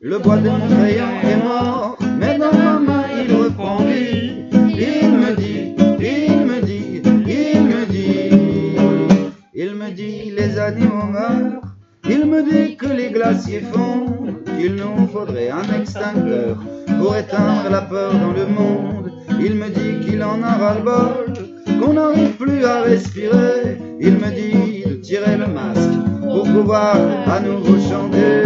Le bois de mon crayon est mort, mais dans ma main il reprend vie. Il me dit, il me dit, il me dit, il me dit les animaux meurent. Il me dit que les glaciers fondent, qu'il nous faudrait un extincteur pour éteindre la peur dans le monde. Il me dit qu'il en a ras-le-bol, qu'on n'arrive plus à respirer. Il me dit de tirer le masque pour pouvoir à nouveau chanter,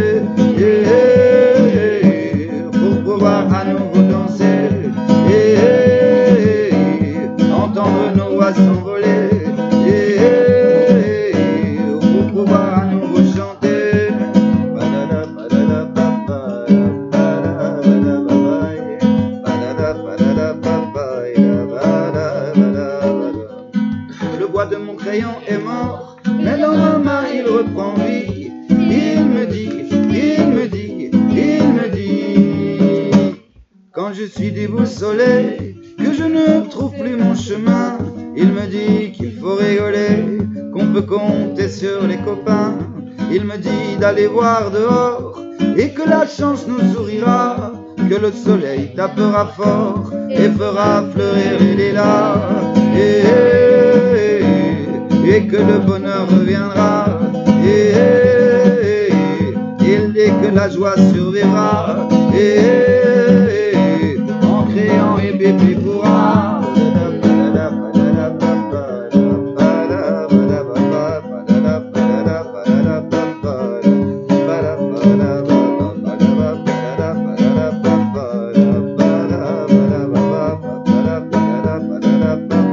est mort, mais dans ma main il reprend vie. Il me dit, il me dit, il me dit, quand je suis déboussolé, que je ne trouve plus mon chemin, il me dit qu'il faut rigoler, qu'on peut compter sur les copains. Il me dit d'aller voir dehors et que la chance nous sourira, que le soleil tapera fort et fera fleurir les que le bonheur reviendra. Et, il dit que la joie survivra. Et, en créant et bébé pourra. Pour